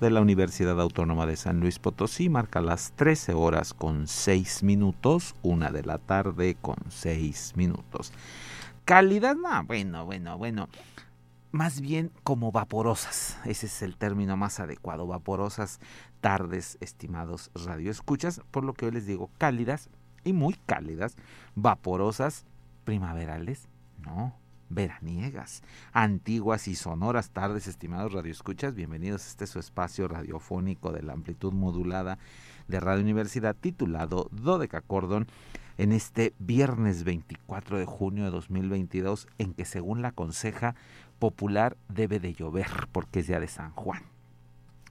De la Universidad Autónoma de San Luis Potosí marca las 13 horas con 6 minutos, una de la tarde con 6 minutos. Calidad, no, bueno, bueno, bueno. Más bien como vaporosas, ese es el término más adecuado, vaporosas tardes, estimados radioescuchas, por lo que hoy les digo cálidas y muy cálidas, vaporosas, primaverales, no, veraniegas, antiguas y sonoras tardes, estimados radioescuchas. Bienvenidos a este su espacio radiofónico de la amplitud modulada de Radio Universidad titulado Dodeca Cordon en este viernes 24 de junio de 2022 en que según la conseja popular debe de llover porque es día de San Juan.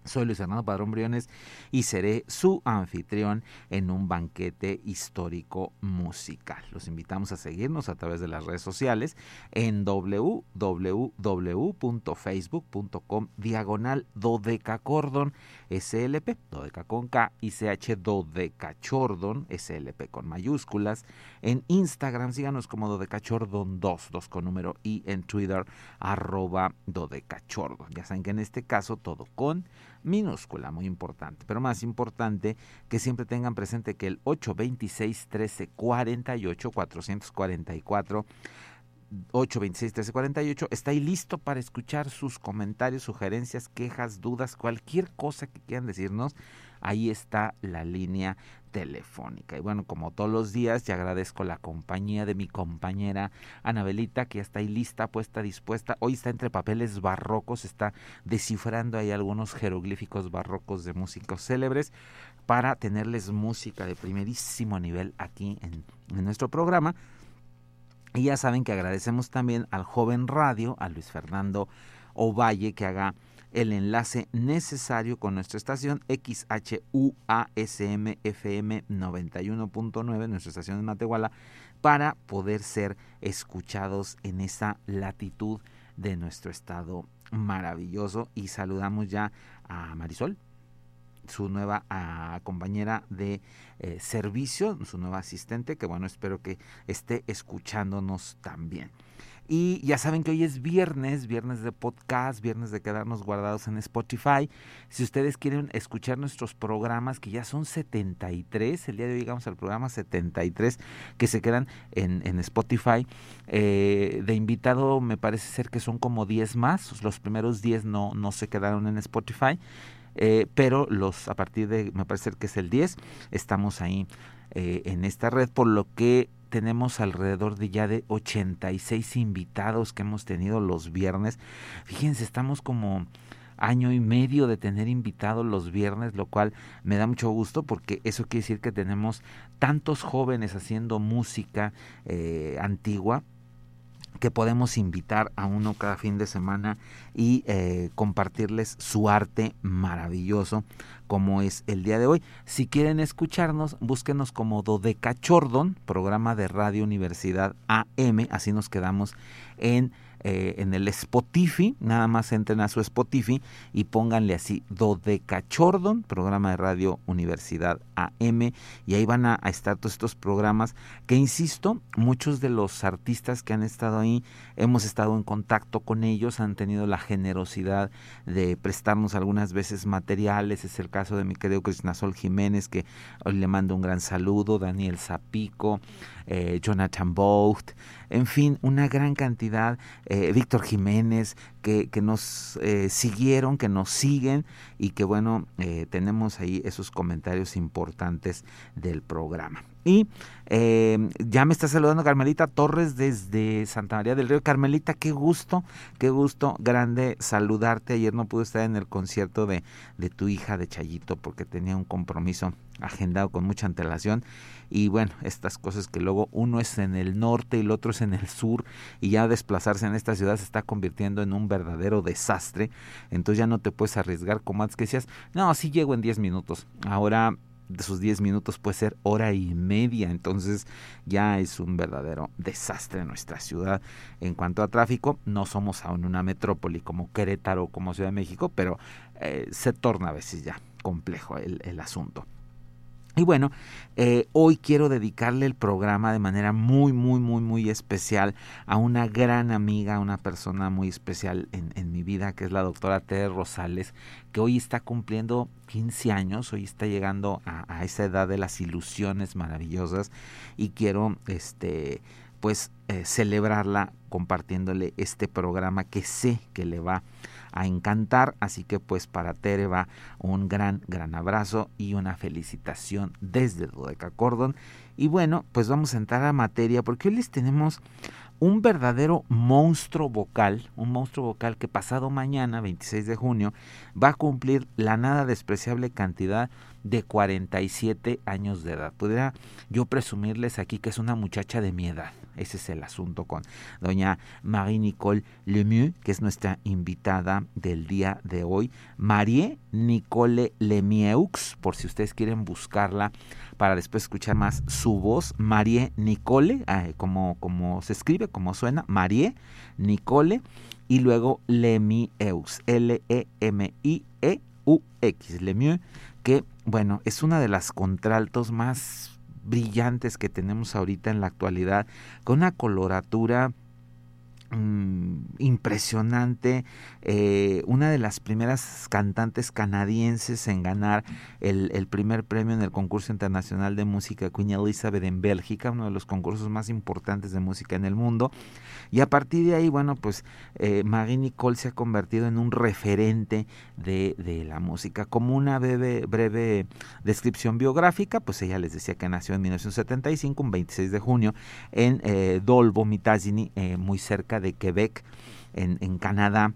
Soy Luis Fernando Padrón Briones y seré su anfitrión en un banquete histórico musical. Los invitamos a seguirnos a través de las redes sociales en www.facebook.com diagonal dodecacordon slp, dodeca con K y ch dodecachordon slp con mayúsculas. En Instagram síganos como dodecachordon 2, 2 con número y en Twitter arroba dodecachordon. Ya saben que en este caso todo con minúscula, muy importante. Pero más importante que siempre tengan presente que el 826 1348 444 826 1348 está ahí listo para escuchar sus comentarios, sugerencias, quejas, dudas, cualquier cosa que quieran decirnos. Ahí está la línea telefónica. Y bueno, como todos los días, ya agradezco la compañía de mi compañera Anabelita, que ya está ahí lista, puesta, dispuesta. Hoy está entre papeles barrocos, está descifrando ahí algunos jeroglíficos barrocos de músicos célebres para tenerles música de primerísimo nivel aquí en, en nuestro programa. Y ya saben que agradecemos también al joven radio, a Luis Fernando Ovalle, que haga el enlace necesario con nuestra estación XHUASM FM 91.9, nuestra estación en Matehuala, para poder ser escuchados en esa latitud de nuestro estado maravilloso. Y saludamos ya a Marisol, su nueva ah, compañera de eh, servicio, su nueva asistente, que bueno, espero que esté escuchándonos también. Y ya saben que hoy es viernes, viernes de podcast, viernes de quedarnos guardados en Spotify. Si ustedes quieren escuchar nuestros programas, que ya son 73, el día de hoy llegamos al programa 73, que se quedan en, en Spotify. Eh, de invitado me parece ser que son como 10 más, los primeros 10 no, no se quedaron en Spotify. Eh, pero los a partir de, me parece que es el 10, estamos ahí eh, en esta red, por lo que tenemos alrededor de ya de 86 invitados que hemos tenido los viernes. Fíjense, estamos como año y medio de tener invitados los viernes, lo cual me da mucho gusto porque eso quiere decir que tenemos tantos jóvenes haciendo música eh, antigua que podemos invitar a uno cada fin de semana y eh, compartirles su arte maravilloso como es el día de hoy. Si quieren escucharnos, búsquenos como Dodecachordon, programa de Radio Universidad AM, así nos quedamos en eh, en el Spotify, nada más entren a su Spotify y pónganle así Dodecachordon, programa de radio Universidad AM, y ahí van a, estar todos estos programas que, insisto, muchos de los artistas que han estado ahí, hemos estado en contacto con ellos, han tenido la generosidad de prestarnos algunas veces materiales, es el caso de mi querido Cristinasol Jiménez, que hoy le mando un gran saludo, Daniel Zapico, eh, Jonathan Bocht, en fin, una gran cantidad, eh, Víctor Jiménez, que, que nos eh, siguieron, que nos siguen y que bueno, tenemos ahí esos comentarios importantes del programa. Y eh, ya me está saludando Carmelita Torres desde Santa María del Río. Carmelita, qué gusto, qué gusto grande saludarte. Ayer no pude estar en el concierto de, de tu hija de Chayito porque tenía un compromiso agendado con mucha antelación. Y bueno, estas cosas que luego uno es en el norte y el otro es en el sur y ya desplazarse en esta ciudad se está convirtiendo en un verdadero desastre. Entonces ya no te puedes arriesgar como antes que decías, no, sí llego en 10 minutos. Ahora de sus 10 minutos puede ser hora y media, entonces ya es un verdadero desastre nuestra ciudad en cuanto a tráfico. No somos aún una metrópoli como Querétaro o como Ciudad de México, pero eh, se torna a veces ya complejo el, el asunto. Y bueno, eh, hoy quiero dedicarle el programa de manera muy, muy, muy, muy especial a una gran amiga, una persona muy especial en, mi vida, que es la doctora Tere Rosales, que hoy está cumpliendo 15 años, hoy está llegando a, a esa edad de las ilusiones maravillosas y quiero, este, pues, eh, celebrarla compartiéndole este programa que sé que le va a a encantar. Así que pues para Tere va un gran, gran abrazo y una felicitación desde Dodeca Cordon. Y bueno, pues vamos a entrar a materia porque hoy les tenemos un verdadero monstruo vocal, un monstruo vocal que pasado mañana, 26 de junio, va a cumplir la nada despreciable cantidad 47 años de edad. Podría yo presumirles aquí que es una muchacha de mi edad. Ese es el asunto con doña Marie-Nicole Lemieux, que es nuestra invitada del día de hoy. Marie Nicole Lemieux, por si ustedes quieren buscarla para después escuchar más su voz. Marie Nicole, como, como se escribe, como suena, Marie Nicole. Y luego Lemieux, L-E-M-I-E-U-X, Lemieux, que, bueno, es una de las contraltos más brillantes que tenemos ahorita en la actualidad, con una coloratura mm, impresionante, eh, una de las primeras cantantes canadienses en ganar el, el, primer premio en el concurso internacional de música Queen Elizabeth en Bélgica, uno de los concursos más importantes de música en el mundo. Y a partir de ahí, bueno, pues eh, Marie Nicole se ha convertido en un referente de, de la música. Como una breve, breve descripción biográfica, pues ella les decía que nació en 1975, un 26 de junio, en eh, Dolbo, Mitazini, eh, muy cerca de Quebec, en, en Canadá.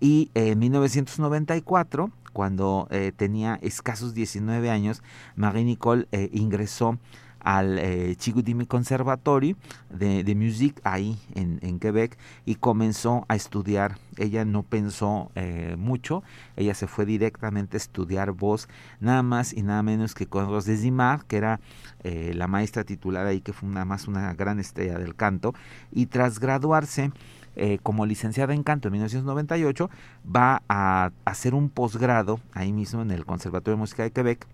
Y en 1994, cuando eh, tenía escasos 19 años, Marie Nicole eh, ingresó al eh, Chicoutimi Conservatory de, de Musique ahí en, en, Quebec y comenzó a estudiar. Ella no pensó eh, mucho, ella se fue directamente a estudiar voz, nada más y nada menos que con Rose Desimar, que era eh, la maestra titular ahí, que fue nada más una gran estrella del canto, y tras graduarse, eh, como licenciada en canto en 1998, va a hacer un posgrado ahí mismo en el Conservatorio de Música de Quebec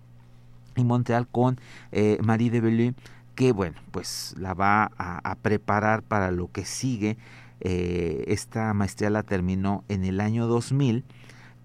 y Montreal con eh, Marie de Belleux, que bueno, pues la va a, preparar para lo que sigue. Eh, esta maestría la terminó en el año 2000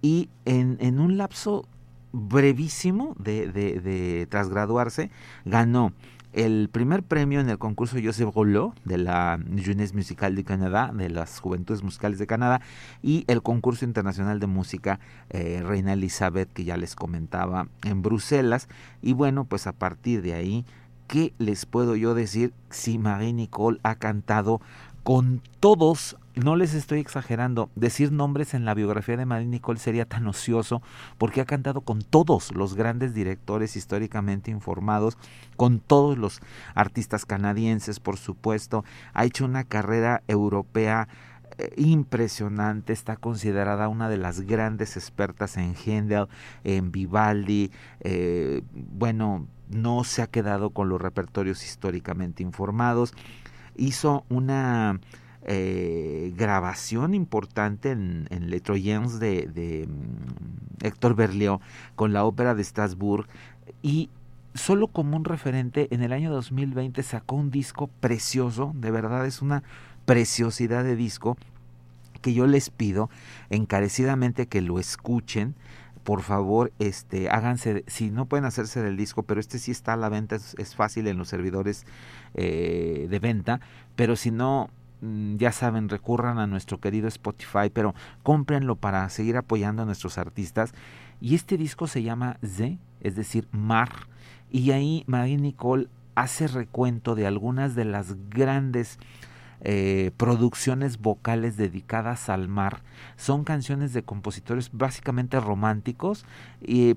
y en, en un lapso brevísimo de, de, de, tras graduarse ganó el primer premio en el concurso Joseph Rouleau de la Jeunesse Musicale de Canadá, de las Juventudes Musicales de Canadá, y el concurso internacional de música eh, Reina Elizabeth, que ya les comentaba en Bruselas. Y bueno, pues a partir de ahí, ¿qué les puedo yo decir si Marie Nicole ha cantado con todos, no les estoy exagerando, decir nombres en la biografía de Marie Nicole sería tan ocioso porque ha cantado con todos los grandes directores históricamente informados, con todos los artistas canadienses, por supuesto, ha hecho una carrera europea eh, impresionante, está considerada una de las grandes expertas en Händel, en Vivaldi, eh, bueno, no se ha quedado con los repertorios históricamente informados, hizo una eh, grabación importante en, en de, de um, Héctor Berlioz con la ópera de Strasbourg y solo como un referente en el año 2020 sacó un disco precioso, de verdad es una preciosidad de disco que yo les pido encarecidamente que lo escuchen por favor, este, háganse, si no pueden hacerse del disco, pero este sí está a la venta, es, fácil en los servidores eh, de venta, pero si no, mm, ya saben, recurran a nuestro querido Spotify, pero cómprenlo para seguir apoyando a nuestros artistas. Y este disco se llama Z, es decir, Mar, y ahí Marie Nicole hace recuento de algunas de las grandes eh, producciones vocales dedicadas al mar. Son canciones de compositores básicamente románticos, y,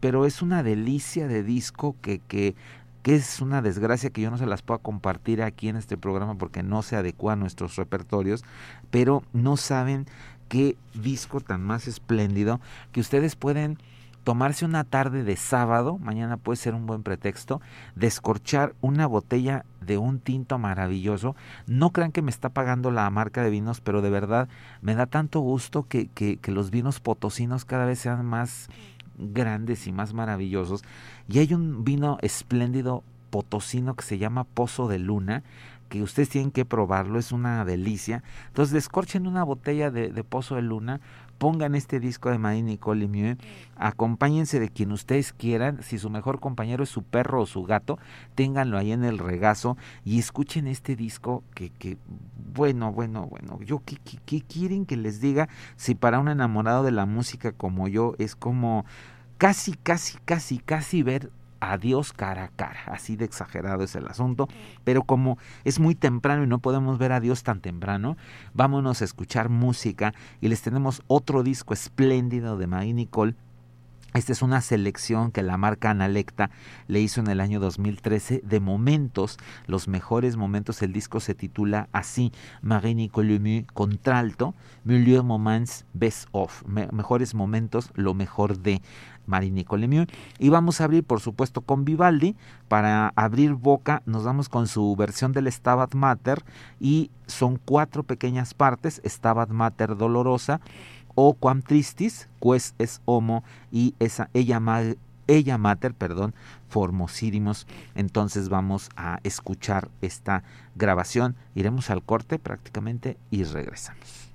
pero es una delicia de disco que, que, que es una desgracia que yo no se las pueda compartir aquí en este programa porque no se adecua a nuestros repertorios, pero no saben qué disco tan más espléndido que ustedes pueden tomarse una tarde de sábado, mañana puede ser un buen pretexto, descorchar una botella de un tinto maravilloso. No crean que me está pagando la marca de vinos, pero de verdad me da tanto gusto que, que, los vinos potosinos cada vez sean más grandes y más maravillosos. Y hay un vino espléndido potosino que se llama Pozo de Luna, que ustedes tienen que probarlo, es una delicia. Entonces descorchen una botella de Pozo de Luna, pongan este disco de Marie Nicole Lemieux, acompáñense de quien ustedes quieran, si su mejor compañero es su perro o su gato, ténganlo ahí en el regazo y escuchen este disco que, que bueno, bueno, bueno, yo ¿qué, qué, qué quieren que les diga si para un enamorado de la música como yo es como casi, casi, casi, casi ver a Dios cara a cara. Así de exagerado es el asunto. Pero como es muy temprano y no podemos ver a Dios tan temprano, vámonos a escuchar música y les tenemos otro disco espléndido de Marie Nicole. Esta es una selección que la marca Analecta le hizo en el año 2013 de momentos, los mejores momentos. El disco se titula así, Marie Nicole contralto, Milieu Moments Best of, Me mejores momentos, lo mejor de. Marie Nicole. Y vamos a abrir, por supuesto, con Vivaldi. Para abrir boca, nos vamos con su versión del Stabat Mater. Y son cuatro pequeñas partes: Stabat Mater Dolorosa, O Quam Tristis, Pues es Homo, y esa, ella, ella Mater, perdón, Formosirimos. Entonces vamos a escuchar esta grabación. Iremos al corte prácticamente y regresamos.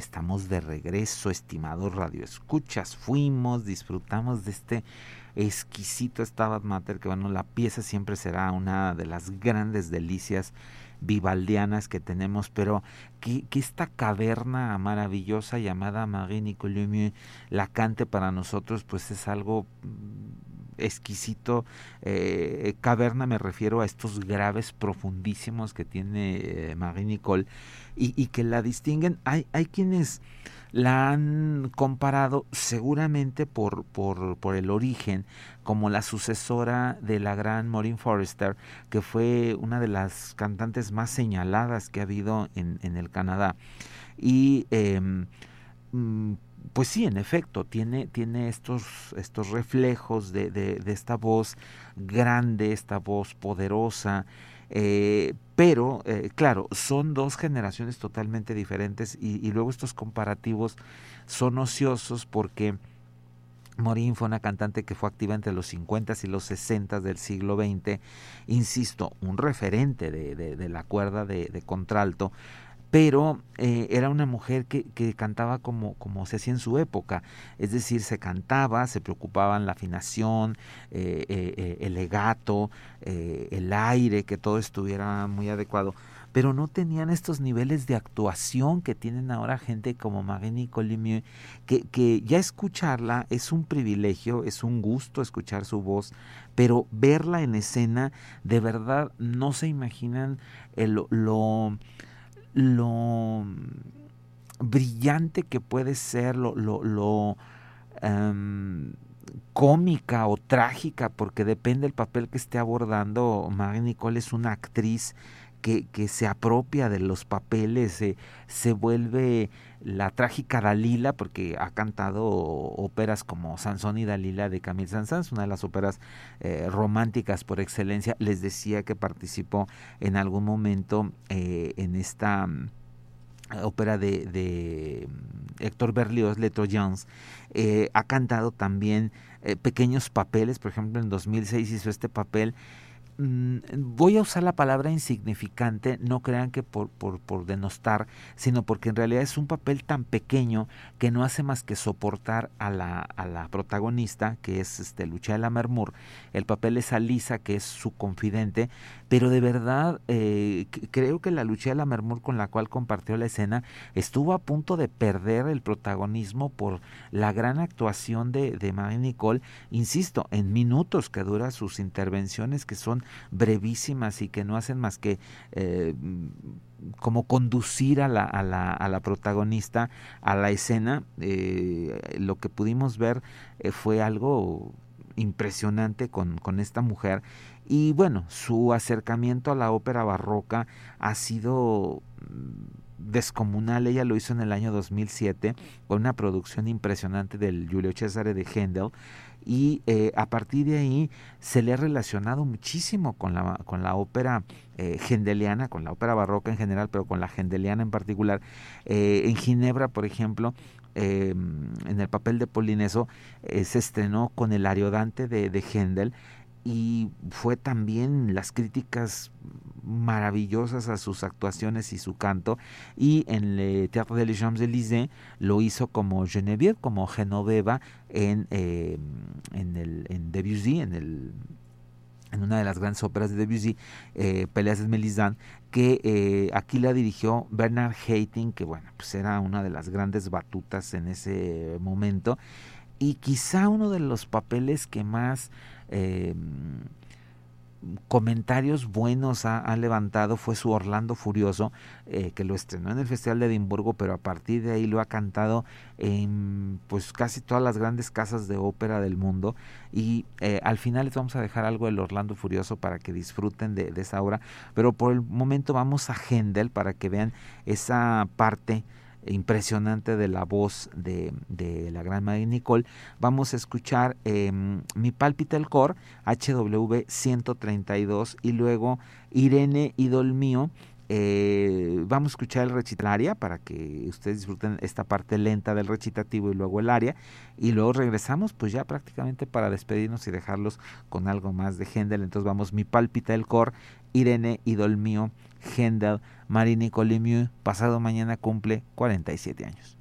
Estamos de regreso, estimados radioescuchas. Fuimos, disfrutamos de este exquisito Stabat Mater, que bueno, la pieza siempre será una de las grandes delicias vivaldianas que tenemos, pero que, que esta caverna maravillosa llamada Marie Nicole la cante para nosotros, pues es algo exquisito. Eh, caverna me refiero a estos graves profundísimos que tiene eh, Marie Nicole y, que la distinguen. Hay, hay quienes la han comparado seguramente por, por, por, el origen como la sucesora de la gran Maureen Forrester, que fue una de las cantantes más señaladas que ha habido en, en el Canadá. Y eh, pues sí, en efecto, tiene, tiene estos, estos reflejos de, de, esta voz grande, esta voz poderosa, eh, pero, eh, claro, son dos generaciones totalmente diferentes y, luego estos comparativos son ociosos porque Morín fue una cantante que fue activa entre los 50 y los 60 del siglo XX, insisto, un referente de, de, la cuerda de contralto, pero eh, era una mujer que, que, cantaba como, como se hacía en su época, es decir, se cantaba, se preocupaban la afinación, eh, eh, el legato, el aire, que todo estuviera muy adecuado, pero no tenían estos niveles de actuación que tienen ahora gente como Marie Colimieux, que, que ya escucharla es un privilegio, es un gusto escuchar su voz, pero verla en escena, de verdad no se imaginan el, lo lo brillante que puede ser, lo, lo, lo um, cómica o trágica, porque depende del papel que esté abordando. Marie Nicole es una actriz que, que se apropia de los papeles, se vuelve la trágica Dalila, porque ha cantado óperas como Sansón y Dalila de Camille Saint-Saëns, una de las óperas eh, románticas por excelencia. Les decía que participó en algún momento eh, en esta um, ópera de, de Héctor Berlioz, Le Troyens. Eh, ha cantado también pequeños papeles, por ejemplo en 2006 hizo este papel Mm, voy a usar la palabra insignificante, no crean que por, por, por, denostar, sino porque en realidad es un papel tan pequeño que no hace más que soportar a la, a la protagonista, que es este, Lucia Mermur. El papel es Alisa, que es su confidente, pero de verdad eh, creo que la Lucia Mermur con la cual compartió la escena estuvo a punto de perder el protagonismo por la gran actuación de, de Marie Nicole, insisto, en minutos que dura sus intervenciones, que son brevísimas y que no hacen más que eh, como conducir a la, a, la, a la, protagonista a la escena. Eh, lo que pudimos ver eh, fue algo impresionante con, con esta mujer y bueno, su acercamiento a la ópera barroca ha sido descomunal. Ella lo hizo en el año 2007 con una producción impresionante del Giulio Cesare de Händel y eh, a partir de ahí se le ha relacionado muchísimo con la, con la ópera eh, gendeliana, con la ópera barroca en general, pero con la gendeliana en particular. Eh, en Ginebra, por ejemplo, eh, en el papel de Polineso, se estrenó con el Ariodante de, de Händel y fue también las críticas maravillosas a sus actuaciones y su canto y en el Teatro de les Champs-Élysées lo hizo como Genevieve, como Genoveva en, eh, en, el, en Debussy, en el en una de las grandes óperas de Debussy, eh, Peleas de Melisande, que eh, aquí la dirigió Bernard Haitink, que bueno, pues era una de las grandes batutas en ese momento, y quizá uno de los papeles que más eh, comentarios buenos ha, levantado fue su Orlando Furioso, eh, que lo estrenó en el Festival de Edimburgo, pero a partir de ahí lo ha cantado en pues casi todas las grandes casas de ópera del mundo. Y eh, al final les vamos a dejar algo del Orlando Furioso para que disfruten de, de esa obra. Pero por el momento vamos a Händel para que vean esa parte impresionante de la voz de, la gran María Nicole, vamos a escuchar eh, Mi Pálpita el Cor, HW 132, y luego Irene Idol Mío, Eh, vamos a escuchar el recitalaria para que ustedes disfruten esta parte lenta del recitativo y luego el aria. Y luego regresamos, pues ya prácticamente para despedirnos y dejarlos con algo más de Händel. Entonces vamos, mi pálpita el cor, Irene, idol mío, Händel, Marini Colimiu, pasado mañana cumple 47 años.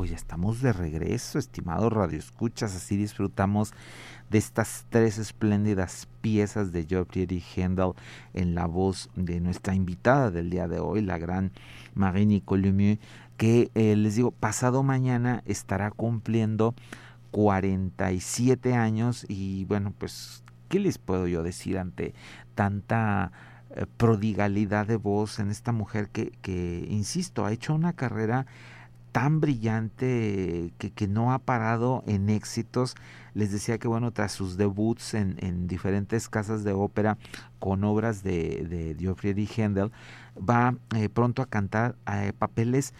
Pues ya estamos de regreso, estimados radioescuchas, así disfrutamos de estas tres espléndidas piezas de Geoffrey Handel en la voz de nuestra invitada del día de hoy, la gran Marie-Nicole Lemieux, que eh, les digo, pasado mañana estará cumpliendo 47 años y bueno, pues, ¿qué les puedo yo decir ante tanta eh, prodigalidad de voz en esta mujer que, que, insisto, ha hecho una carrera tan brillante que, que, no ha parado en éxitos. Les decía que bueno, tras sus debuts en, en diferentes casas de ópera con obras de, de Geoffrey Handel, va eh, pronto a cantar eh, papeles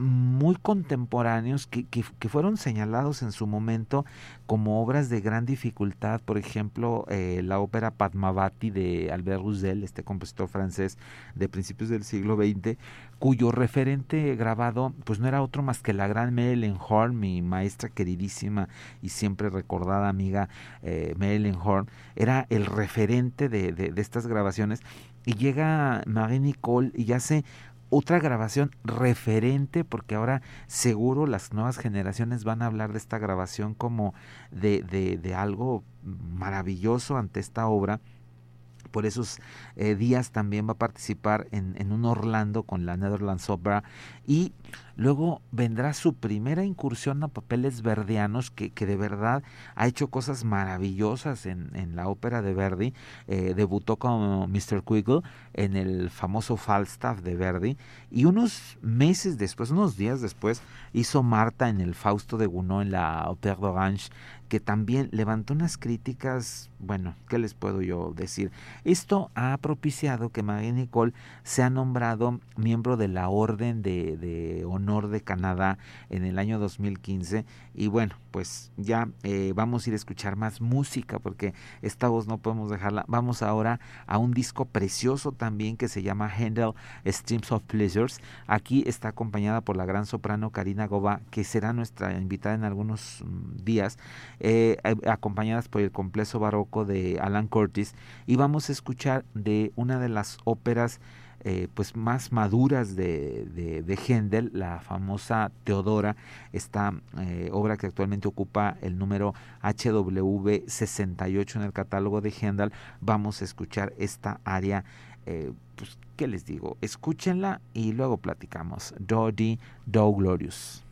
muy contemporáneos que, que, fueron señalados en su momento como obras de gran dificultad, por ejemplo, eh, la ópera Padmavati de Albert Roussel, este compositor francés de principios del siglo XX, cuyo referente grabado pues no era otro más que la gran Marilyn Horn, mi maestra queridísima y siempre recordada amiga eh, Marilyn Horn, era el referente de, de, de estas grabaciones. Y llega Marie Nicole y hace otra grabación referente, porque ahora seguro las nuevas generaciones van a hablar de esta grabación como de, de, de algo maravilloso ante esta obra. Por esos eh, días también va a participar en, en, un Orlando con la Netherlands Opera y luego vendrá su primera incursión a papeles verdianos que, que de verdad ha hecho cosas maravillosas en, en la ópera de Verdi. Eh, debutó como Mr. Quiggle en el famoso Falstaff de Verdi y unos meses después, unos días después, hizo Marta en el Fausto de Gounod en la Opera d'Orange que también levantó unas críticas, bueno, ¿qué les puedo yo decir? Esto ha propiciado que Marie Nicole sea nombrado miembro de la Orden de, Honor de Canadá en el año 2015 y bueno, pues ya eh, vamos a ir a escuchar más música porque esta voz no podemos dejarla. Vamos ahora a un disco precioso también que se llama Handel Streams of Pleasures. Aquí está acompañada por la gran soprano Karina Goba, que será nuestra invitada en algunos días, eh, acompañadas por el complejo barroco de Alan Curtis. Y vamos a escuchar de una de las óperas eh, pues más maduras de, de, de, Händel, la famosa Teodora, esta eh, obra que actualmente ocupa el número HW 68 en el catálogo de Händel, vamos a escuchar esta área, eh, pues, ¿qué les digo? Escúchenla y luego platicamos. Dodi Do Glorious.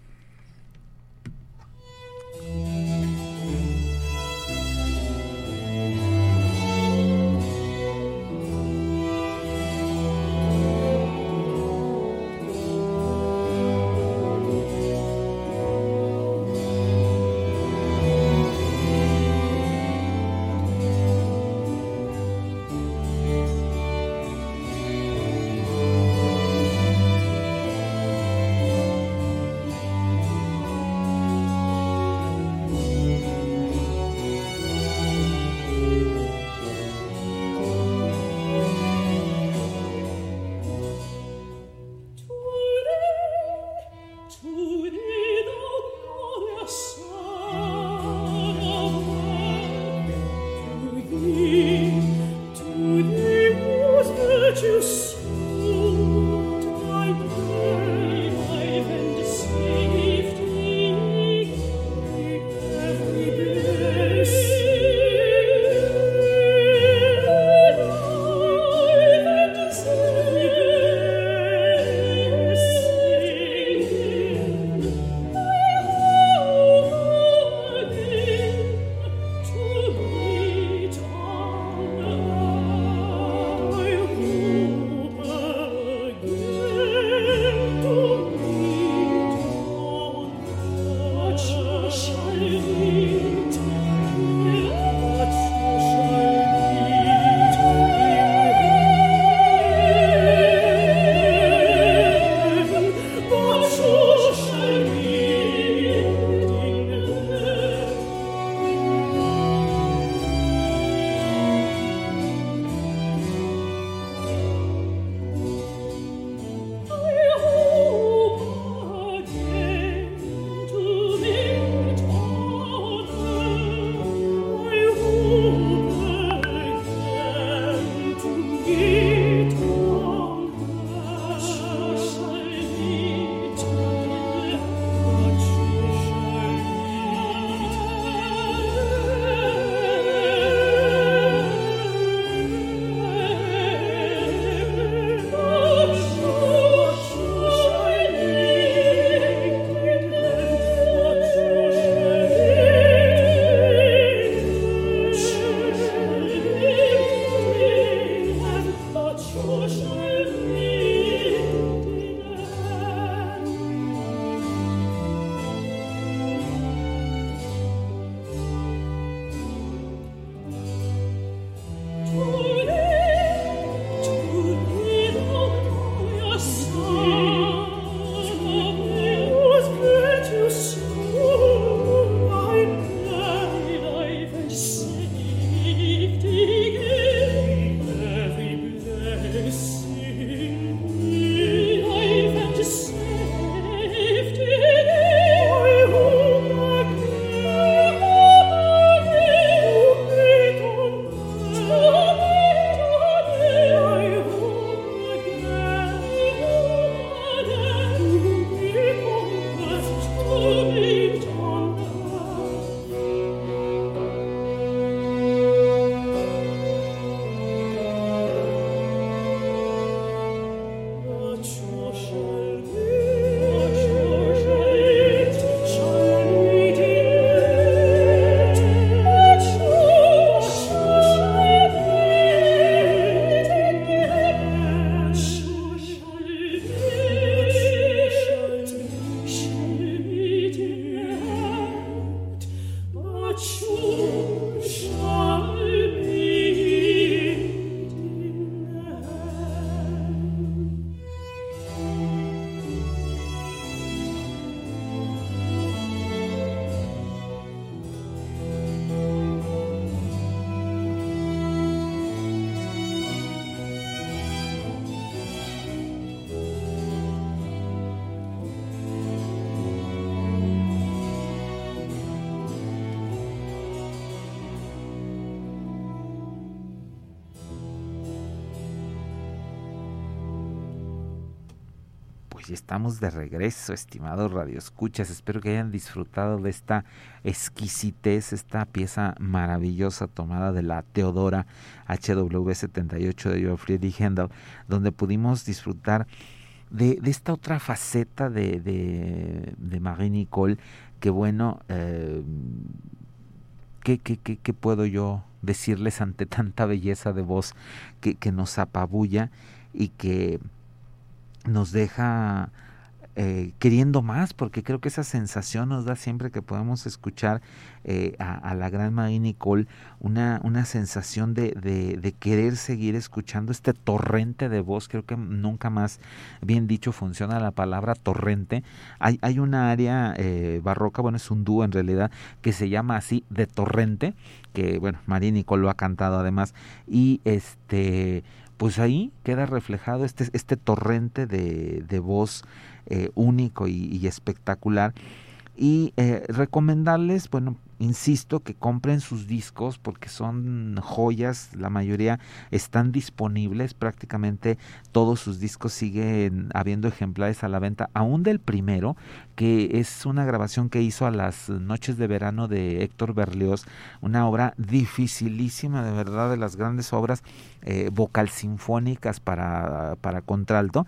Ya estamos de regreso, estimados radioescuchas. Espero que hayan disfrutado de esta exquisitez, esta pieza maravillosa tomada de la Teodora HW78 de Johann Friedrich Händel, donde pudimos disfrutar de, esta otra faceta de, de, Marie Nicole, que bueno, eh, ¿qué, qué, qué, puedo yo decirles ante tanta belleza de voz que, que nos apabulla y que nos deja eh, queriendo más, porque creo que esa sensación nos da siempre que podemos escuchar eh, a, la gran Marie Nicole una, una sensación de, de, querer seguir escuchando este torrente de voz. Creo que nunca más, bien dicho, funciona la palabra torrente. Hay, hay una área eh, barroca, bueno, es un dúo en realidad, que se llama así de torrente, que bueno, Marie Nicole lo ha cantado además, y este pues ahí queda reflejado este, este torrente de, de voz eh, único y, espectacular. Y eh, recomendarles, bueno, insisto, que compren sus discos porque son joyas, la mayoría están disponibles, prácticamente todos sus discos siguen habiendo ejemplares a la venta, aún del primero, que es una grabación que hizo a las noches de verano de Héctor Berlioz, una obra dificilísima, de verdad, de las grandes obras eh, vocal sinfónicas para, para contralto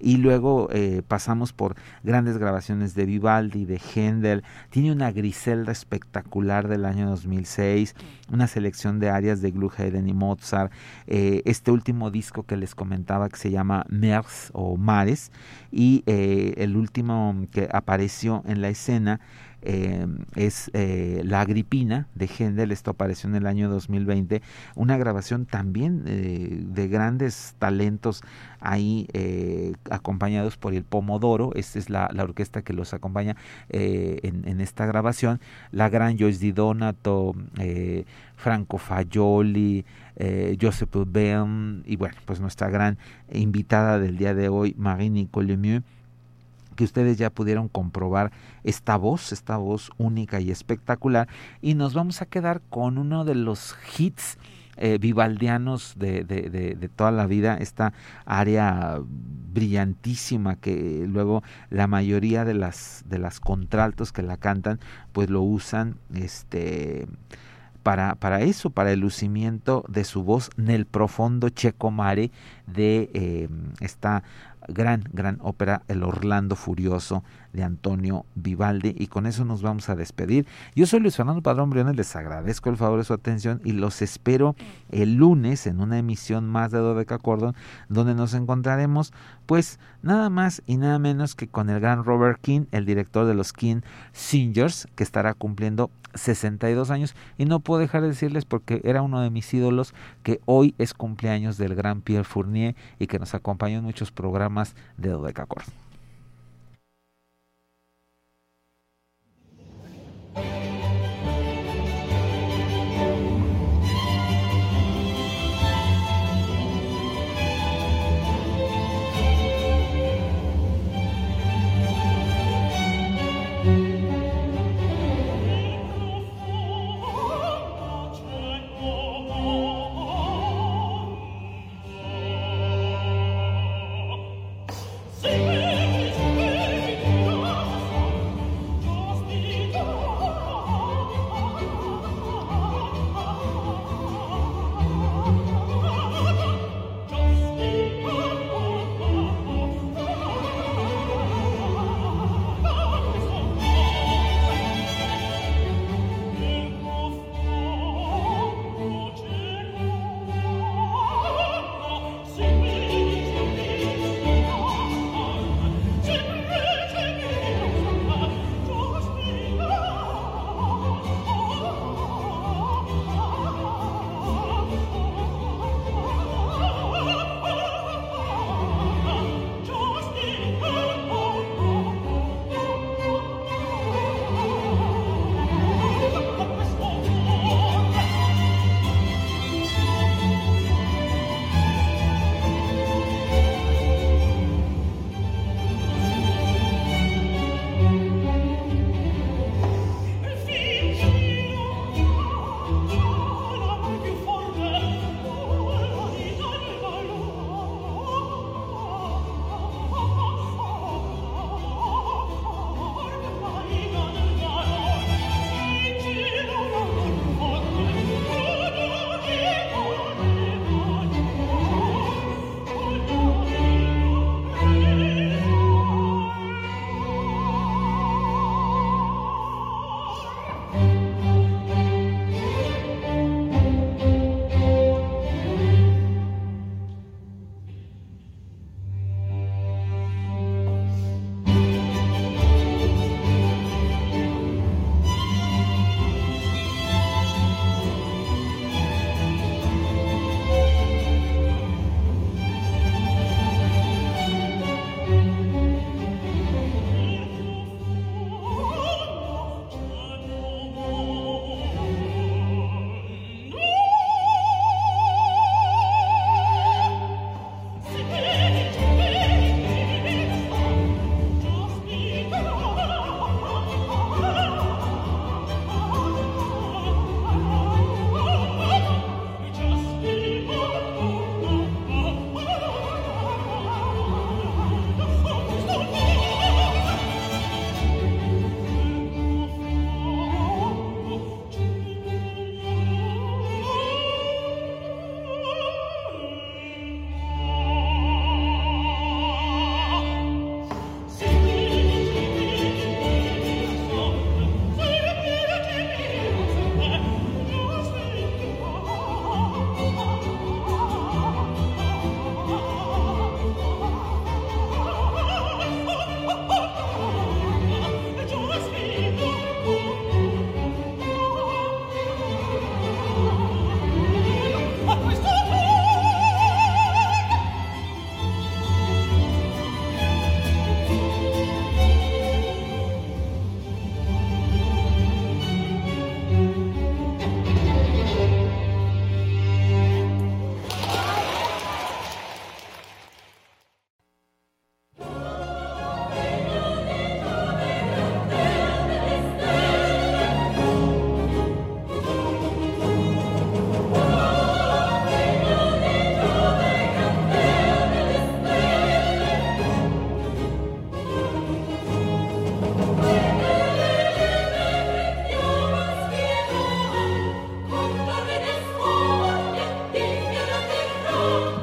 y luego eh, pasamos por grandes grabaciones de Vivaldi, de Händel, tiene una Griselda espectacular del año 2006, una selección de arias de Gluheden y Mozart, eh, este último disco que les comentaba que se llama Mers o Mares y eh, el último que apareció en la escena eh, es eh, La Agripina de Händel, esto apareció en el año 2020, una grabación también eh, de grandes talentos ahí acompañados por el Pomodoro, esta es la, orquesta que los acompaña en, esta grabación, la gran Joyce Di Donato, Franco Fagioli, Joseph Bem y bueno, pues nuestra gran invitada del día de hoy, Marie Nicole Lemieux que ustedes ya pudieron comprobar esta voz, esta voz única y espectacular. Y nos vamos a quedar con uno de los hits eh, vivaldianos de, de, toda la vida, esta área brillantísima que luego la mayoría de las, de las contraltos que la cantan, pues lo usan este para, para eso, para el lucimiento de su voz en el profundo checo mare de eh, esta gran, gran ópera, El Orlando Furioso de Antonio Vivaldi. Y con eso nos vamos a despedir. Yo soy Luis Fernando Padrón Briones, les agradezco el favor de su atención y los espero el lunes en una emisión más de Dodeca Cordon, donde nos encontraremos, pues, nada más y nada menos que con el gran Robert King, el director de los King Singers, que estará cumpliendo 62 años. Y no puedo dejar de decirles porque era uno de mis ídolos que hoy es cumpleaños del gran Pierre Fournier y que nos acompañó en muchos programas de Dodecacord.